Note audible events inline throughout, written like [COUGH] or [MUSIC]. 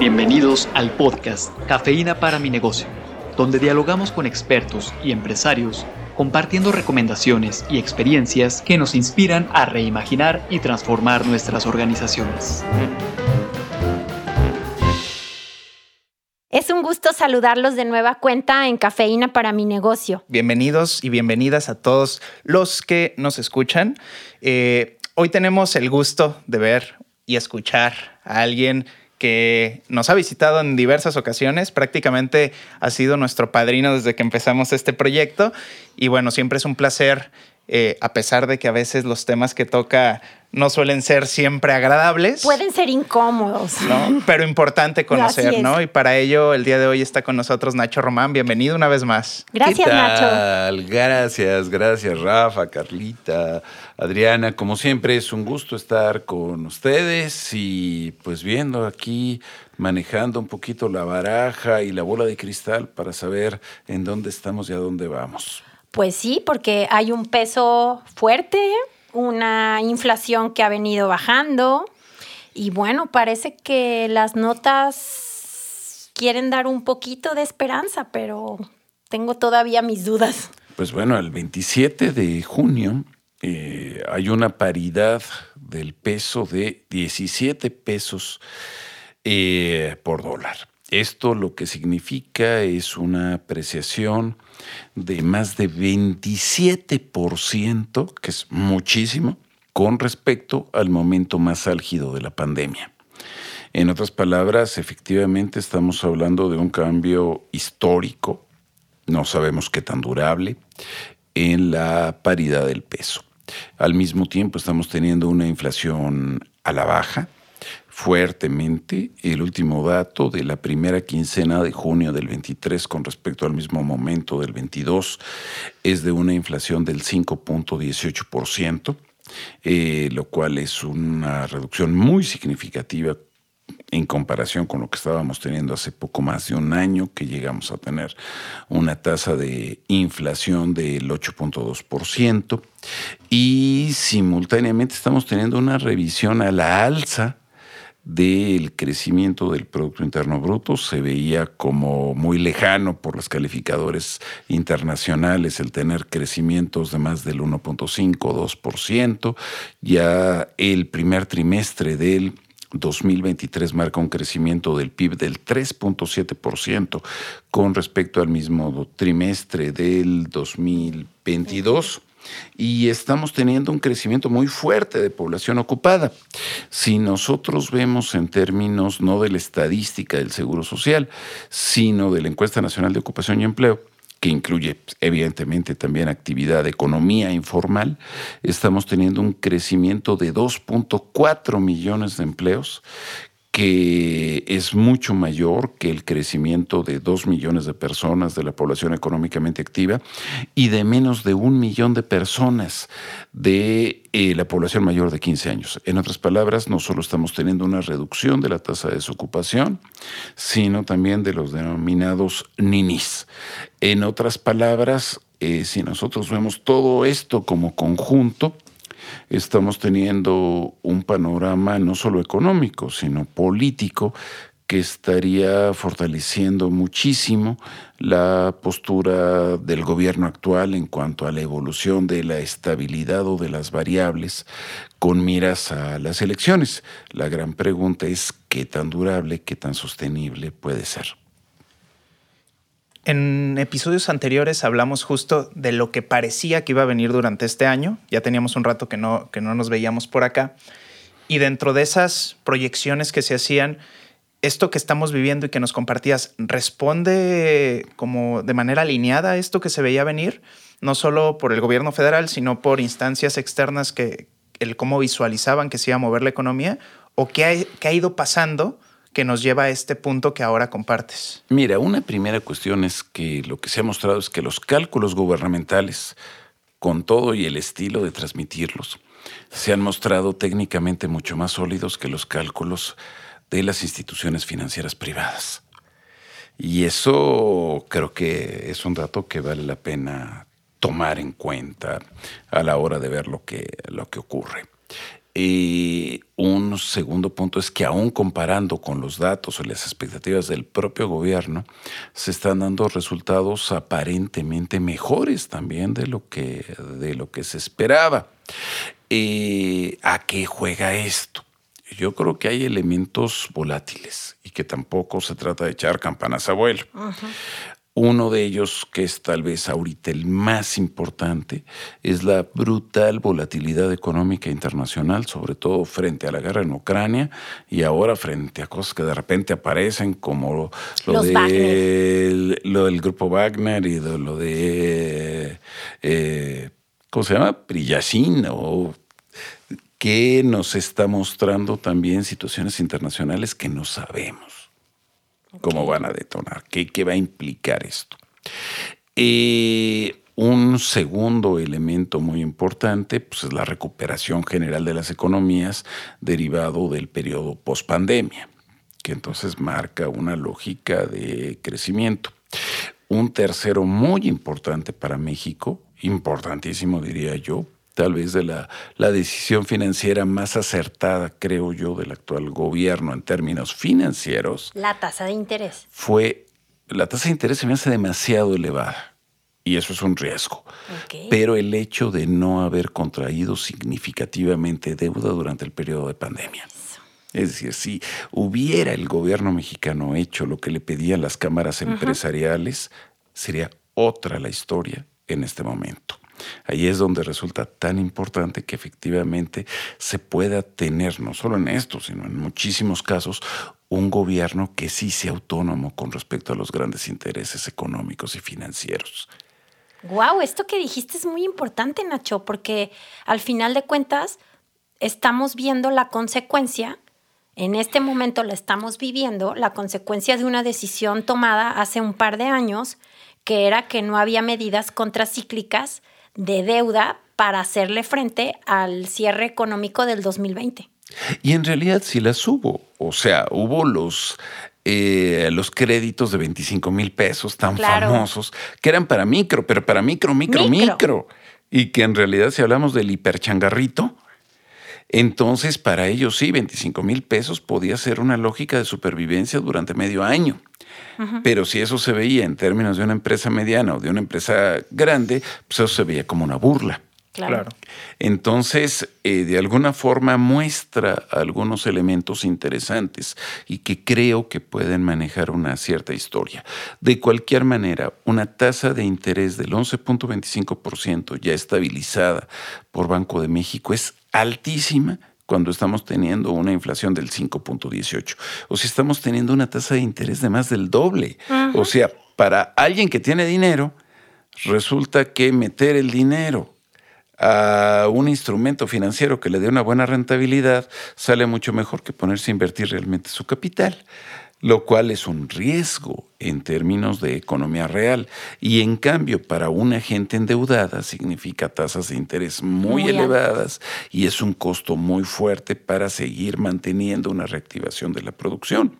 Bienvenidos al podcast Cafeína para mi negocio, donde dialogamos con expertos y empresarios compartiendo recomendaciones y experiencias que nos inspiran a reimaginar y transformar nuestras organizaciones. Es un gusto saludarlos de nueva cuenta en Cafeína para mi negocio. Bienvenidos y bienvenidas a todos los que nos escuchan. Eh, hoy tenemos el gusto de ver y escuchar a alguien que nos ha visitado en diversas ocasiones, prácticamente ha sido nuestro padrino desde que empezamos este proyecto. Y bueno, siempre es un placer, eh, a pesar de que a veces los temas que toca no suelen ser siempre agradables. Pueden ser incómodos. ¿no? Pero importante conocer, ¿no? Y para ello, el día de hoy está con nosotros Nacho Román. Bienvenido una vez más. Gracias, ¿Qué Nacho. tal? Gracias, gracias, Rafa, Carlita, Adriana. Como siempre, es un gusto estar con ustedes y pues viendo aquí, manejando un poquito la baraja y la bola de cristal para saber en dónde estamos y a dónde vamos. Pues sí, porque hay un peso fuerte, una inflación que ha venido bajando y bueno, parece que las notas quieren dar un poquito de esperanza, pero tengo todavía mis dudas. Pues bueno, el 27 de junio eh, hay una paridad del peso de 17 pesos eh, por dólar. Esto lo que significa es una apreciación de más de 27%, que es muchísimo, con respecto al momento más álgido de la pandemia. En otras palabras, efectivamente estamos hablando de un cambio histórico, no sabemos qué tan durable, en la paridad del peso. Al mismo tiempo estamos teniendo una inflación a la baja, fuertemente. El último dato de la primera quincena de junio del 23 con respecto al mismo momento del 22 es de una inflación del 5.18%, eh, lo cual es una reducción muy significativa en comparación con lo que estábamos teniendo hace poco más de un año, que llegamos a tener una tasa de inflación del 8.2%, y simultáneamente estamos teniendo una revisión a la alza del crecimiento del Producto Interno Bruto. Se veía como muy lejano por los calificadores internacionales el tener crecimientos de más del 1.5 2%. Ya el primer trimestre del 2023 marca un crecimiento del PIB del 3.7% con respecto al mismo trimestre del 2022 y estamos teniendo un crecimiento muy fuerte de población ocupada. Si nosotros vemos en términos no de la estadística del Seguro Social, sino de la Encuesta Nacional de Ocupación y Empleo, que incluye evidentemente también actividad de economía informal, estamos teniendo un crecimiento de 2.4 millones de empleos que es mucho mayor que el crecimiento de dos millones de personas de la población económicamente activa y de menos de un millón de personas de eh, la población mayor de 15 años. En otras palabras, no solo estamos teniendo una reducción de la tasa de desocupación, sino también de los denominados ninis. En otras palabras, eh, si nosotros vemos todo esto como conjunto, estamos teniendo un panorama no solo económico, sino político que estaría fortaleciendo muchísimo la postura del gobierno actual en cuanto a la evolución de la estabilidad o de las variables con miras a las elecciones. La gran pregunta es qué tan durable, qué tan sostenible puede ser. En episodios anteriores hablamos justo de lo que parecía que iba a venir durante este año. Ya teníamos un rato que no, que no nos veíamos por acá. Y dentro de esas proyecciones que se hacían, esto que estamos viviendo y que nos compartías, ¿responde como de manera alineada a esto que se veía venir? No solo por el gobierno federal, sino por instancias externas que el cómo visualizaban que se iba a mover la economía o qué ha, qué ha ido pasando que nos lleva a este punto que ahora compartes? Mira, una primera cuestión es que lo que se ha mostrado es que los cálculos gubernamentales, con todo y el estilo de transmitirlos, se han mostrado técnicamente mucho más sólidos que los cálculos de las instituciones financieras privadas. Y eso creo que es un dato que vale la pena tomar en cuenta a la hora de ver lo que, lo que ocurre. Y un segundo punto es que aún comparando con los datos o las expectativas del propio gobierno, se están dando resultados aparentemente mejores también de lo que, de lo que se esperaba. ¿A qué juega esto? Yo creo que hay elementos volátiles y que tampoco se trata de echar campanas a vuelo. Uno de ellos, que es tal vez ahorita el más importante, es la brutal volatilidad económica internacional, sobre todo frente a la guerra en Ucrania y ahora frente a cosas que de repente aparecen como lo, de, lo del grupo Wagner y lo de, eh, ¿cómo se llama? Priyacin o que nos está mostrando también situaciones internacionales que no sabemos cómo van a detonar, qué, qué va a implicar esto. Eh, un segundo elemento muy importante pues, es la recuperación general de las economías derivado del periodo post-pandemia, que entonces marca una lógica de crecimiento. Un tercero muy importante para México, importantísimo diría yo, tal vez de la, la, decisión financiera más acertada, creo yo, del actual gobierno en términos financieros. La tasa de interés. Fue, la tasa de interés se me hace demasiado elevada y eso es un riesgo. Pero el hecho de no haber contraído significativamente deuda durante el periodo de pandemia. Es decir, si hubiera el gobierno mexicano hecho lo que le pedían las cámaras empresariales, sería otra la historia en este momento. Ahí es donde resulta tan importante que efectivamente se pueda tener, no solo en esto, sino en muchísimos casos, un gobierno que sí sea autónomo con respecto a los grandes intereses económicos y financieros. Wow, esto que dijiste es muy importante, Nacho, porque al final de cuentas estamos viendo la consecuencia, en este momento la estamos viviendo, la consecuencia de una decisión tomada hace un par de años, que era que no había medidas contracíclicas de deuda para hacerle frente al cierre económico del 2020. Y en realidad sí las hubo. O sea, hubo los, eh, los créditos de 25 mil pesos tan famosos que eran para micro, pero para micro, micro, micro, Y que en realidad, si hablamos del hiperchangarrito, entonces para ellos sí, 25 mil pesos podía ser una lógica de supervivencia durante medio año. Pero si eso se veía en términos de una empresa mediana o de una empresa grande, pues eso se veía como una burla. Claro. Entonces, eh, de alguna forma muestra algunos elementos interesantes y que creo que pueden manejar una cierta historia. De cualquier manera, una tasa de interés del 11.25% ya estabilizada por Banco de México es altísima cuando estamos teniendo una inflación del 5.18. O si estamos teniendo una tasa de interés de más del doble. O sea, para alguien que tiene dinero, resulta que meter el dinero a un instrumento financiero que le dé una buena rentabilidad sale mucho mejor que ponerse a invertir realmente su capital lo cual es un riesgo en términos de economía real. Y en cambio, para una gente endeudada significa tasas de interés muy, elevadas y es un costo muy fuerte para seguir manteniendo una reactivación de la producción.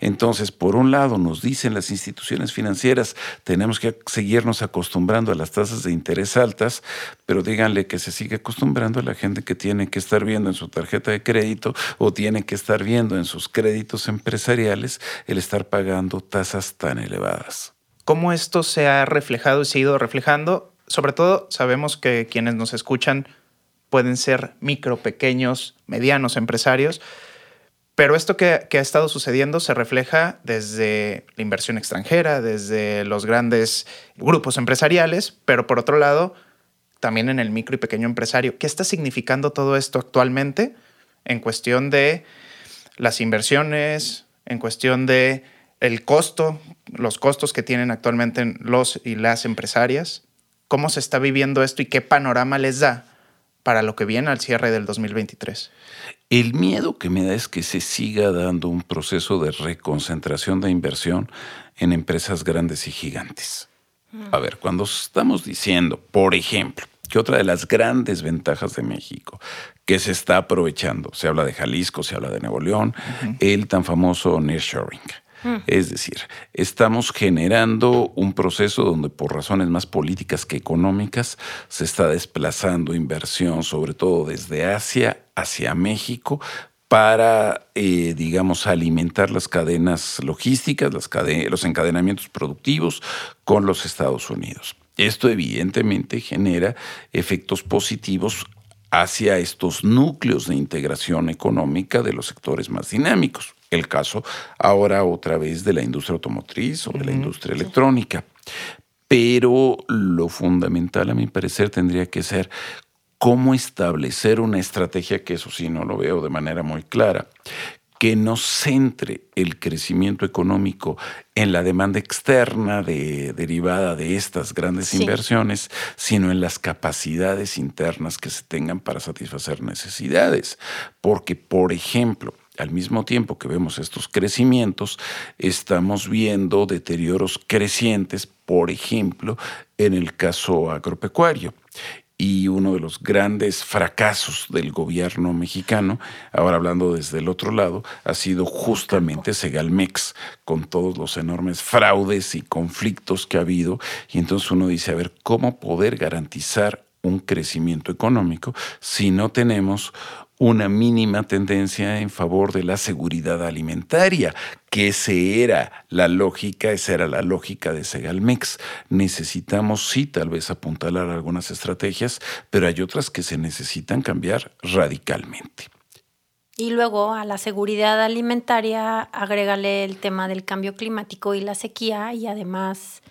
Entonces, por un lado, nos dicen las instituciones financieras, tenemos que seguirnos acostumbrando a las tasas de interés altas, pero díganle que se sigue acostumbrando a la gente que tiene que estar viendo en su tarjeta de crédito o tiene que estar viendo en sus créditos empresariales el estar pagando tasas tan elevadas. ¿Cómo esto se ha reflejado y se ha ido reflejando? Sobre todo sabemos que quienes nos escuchan pueden ser micro, pequeños, medianos empresarios, pero esto que, ha estado sucediendo se refleja desde la inversión extranjera, desde los grandes grupos empresariales, pero por otro lado, también en el micro y pequeño empresario. ¿Qué está significando todo esto actualmente en cuestión de las inversiones, en cuestión de el costo, los costos que tienen actualmente los y las empresarias, cómo se está viviendo esto y qué panorama les da para lo que viene al cierre del 2023. El miedo que me da es que se siga dando un proceso de reconcentración de inversión en empresas grandes y gigantes. A ver, cuando estamos diciendo, por ejemplo, que otra de las grandes ventajas de México que se está aprovechando, se habla de Jalisco, se habla de Nuevo León, el tan famoso nearshoring. Mm. Es decir, estamos generando un proceso donde por razones más políticas que económicas se está desplazando inversión, sobre todo desde Asia hacia México para, eh, digamos, alimentar las cadenas logísticas, los encadenamientos productivos con los Estados Unidos. Esto evidentemente genera efectos positivos hacia estos núcleos de integración económica de los sectores más dinámicos. El caso ahora otra vez de la industria automotriz o de la industria electrónica. Pero lo fundamental, a mi parecer, tendría que ser cómo establecer una estrategia, que eso sí no lo veo de manera muy clara, que no centre el crecimiento económico en la demanda externa de, derivada de estas grandes inversiones, sino en las capacidades internas que se tengan para satisfacer necesidades. Porque, por ejemplo, al mismo tiempo que vemos estos crecimientos, estamos viendo deterioros crecientes, por ejemplo, en el caso agropecuario y uno de los grandes fracasos del gobierno mexicano, ahora hablando desde el otro lado, ha sido justamente Segalmex, con todos los enormes fraudes y conflictos que ha habido. Y entonces uno dice, a ver, ¿cómo poder garantizar un crecimiento económico si no tenemos una mínima tendencia en favor de la seguridad alimentaria, que esa era la lógica, esa era la lógica de Segalmex. Necesitamos sí tal vez apuntalar algunas estrategias, pero hay otras que se necesitan cambiar radicalmente. Y luego a la seguridad alimentaria agrégale el tema del cambio climático y la sequía y además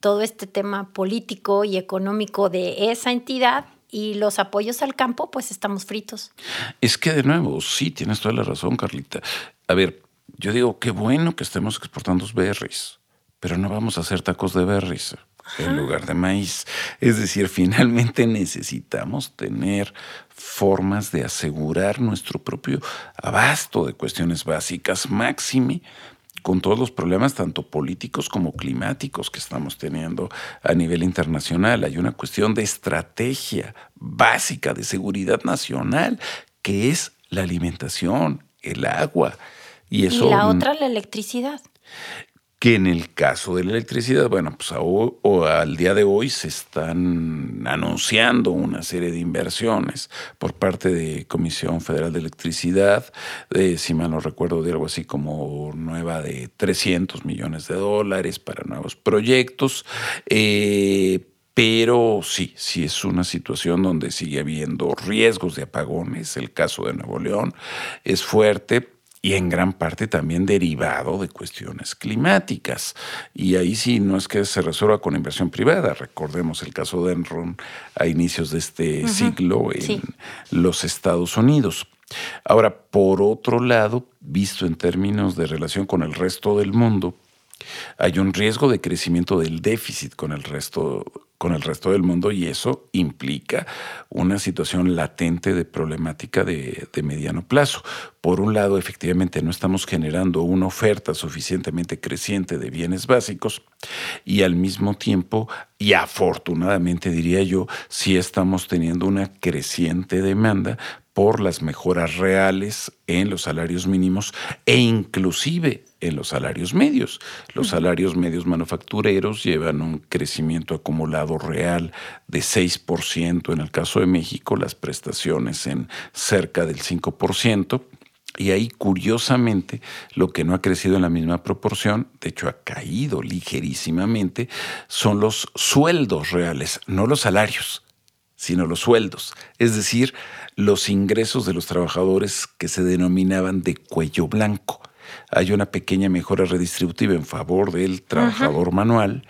todo este tema político y económico de esa entidad y los apoyos al campo, pues estamos fritos. Es que de nuevo, sí, tienes toda la razón, Carlita. A ver, yo digo, qué bueno que estemos exportando berries, pero no vamos a hacer tacos de berries en lugar de maíz. Es decir, [LAUGHS] finalmente necesitamos tener formas de asegurar nuestro propio abasto de cuestiones básicas, máxime con todos los problemas tanto políticos como climáticos que estamos teniendo a nivel internacional. Hay una cuestión de estrategia básica de seguridad nacional, que es la alimentación, el agua. Y, eso, y la otra, la electricidad que en el caso de la electricidad, bueno, pues al día de hoy se están anunciando una serie de inversiones por parte de Comisión Federal de Electricidad, si mal no recuerdo, de algo así como nueva de 300 millones de dólares para nuevos proyectos. Eh, pero sí, sí es una situación donde sigue habiendo riesgos de apagones. El caso de Nuevo León es fuerte, y en gran parte también derivado de cuestiones climáticas. Y ahí sí no es que se resuelva con inversión privada. Recordemos el caso de Enron a inicios de este siglo en los Estados Unidos. Ahora, por otro lado, visto en términos de relación con el resto del mundo, hay un riesgo de crecimiento del déficit con el resto con el resto del mundo y eso implica una situación latente de problemática de, de, mediano plazo. Por un lado, efectivamente, no estamos generando una oferta suficientemente creciente de bienes básicos y al mismo tiempo, y afortunadamente diría yo, sí estamos teniendo una creciente demanda por las mejoras reales en los salarios mínimos e inclusive en los salarios medios. Los salarios medios manufactureros llevan un crecimiento acumulado real de 6%, en el caso de México las prestaciones en cerca del 5%. Y ahí, curiosamente, lo que no ha crecido en la misma proporción, de hecho ha caído ligerísimamente, son los sueldos reales, no los salarios, sino los sueldos. Es decir, los ingresos de los trabajadores que se denominaban de cuello blanco hay una pequeña mejora redistributiva en favor del trabajador manual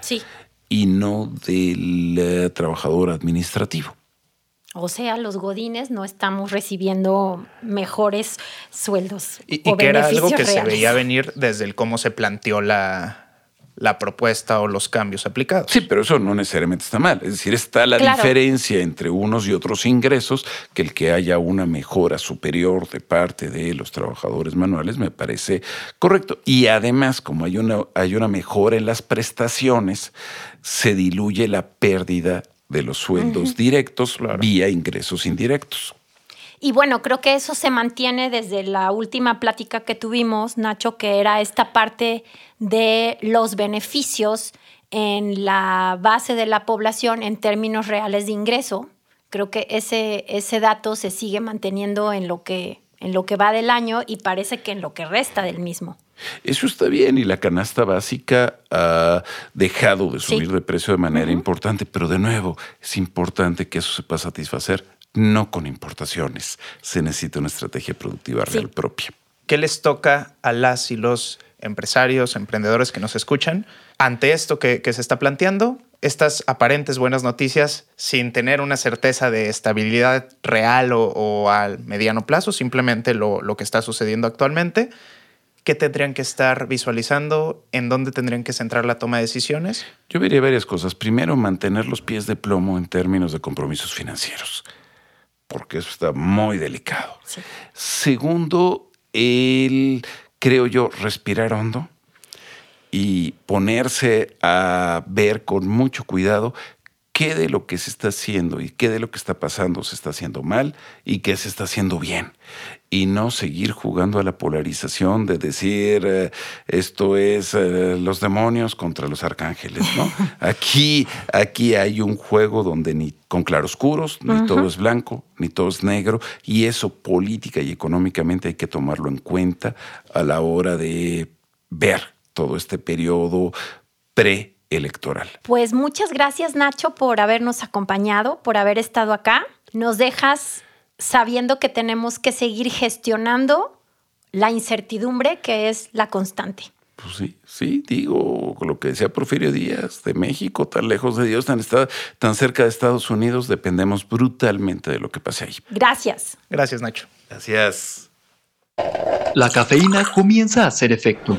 y no del eh, trabajador administrativo. O sea, los godines no estamos recibiendo mejores sueldos. Y, que era algo que se veía venir desde el cómo se planteó la, la propuesta o los cambios aplicados. Sí, pero eso no necesariamente está mal. Es decir, está la diferencia entre unos y otros ingresos, que el que haya una mejora superior de parte de los trabajadores manuales me parece correcto. Y además, como hay una, hay una mejora en las prestaciones, se diluye la pérdida de los sueldos directos vía ingresos indirectos. Y bueno, creo que eso se mantiene desde la última plática que tuvimos, Nacho, que era esta parte de los beneficios en la base de la población en términos reales de ingreso, Creo que ese, ese dato se sigue manteniendo en lo, que, en lo que va del año y parece que en lo que resta del mismo. Eso está bien y la canasta básica ha dejado de subir de precio de manera importante, pero de nuevo es importante que eso se pueda satisfacer no con importaciones. Se necesita una estrategia productiva real propia. ¿Qué les toca a las y los empresarios, emprendedores que nos escuchan ante esto que, se está planteando? Estas aparentes buenas noticias sin tener una certeza de estabilidad real o, al mediano plazo, simplemente lo, lo que está sucediendo actualmente. ¿Qué tendrían que estar visualizando? ¿En dónde tendrían que centrar la toma de decisiones? Yo vería varias cosas. Primero, mantener los pies de plomo en términos de compromisos financieros porque eso está muy delicado. Segundo, el, creo yo, respirar hondo y ponerse a ver con mucho cuidado qué de lo que se está haciendo y qué de lo que está pasando se está haciendo mal y qué se está haciendo bien. Y no seguir jugando a la polarización de decir eh, esto es eh, los demonios contra los arcángeles, ¿no? [LAUGHS] Aquí, aquí hay un juego donde ni con claroscuros, ni todo es blanco, ni todo es negro, y eso política y económicamente hay que tomarlo en cuenta a la hora de ver todo este periodo pre electoral. Pues muchas gracias Nacho por habernos acompañado, por haber estado acá. Nos dejas sabiendo que tenemos que seguir gestionando la incertidumbre que es la constante. Pues sí, sí, digo lo que decía Porfirio Díaz, de México, tan lejos de Dios, tan, tan cerca de Estados Unidos, dependemos brutalmente de lo que pase ahí. Gracias. Gracias, Nacho. Gracias. La cafeína comienza a hacer efecto.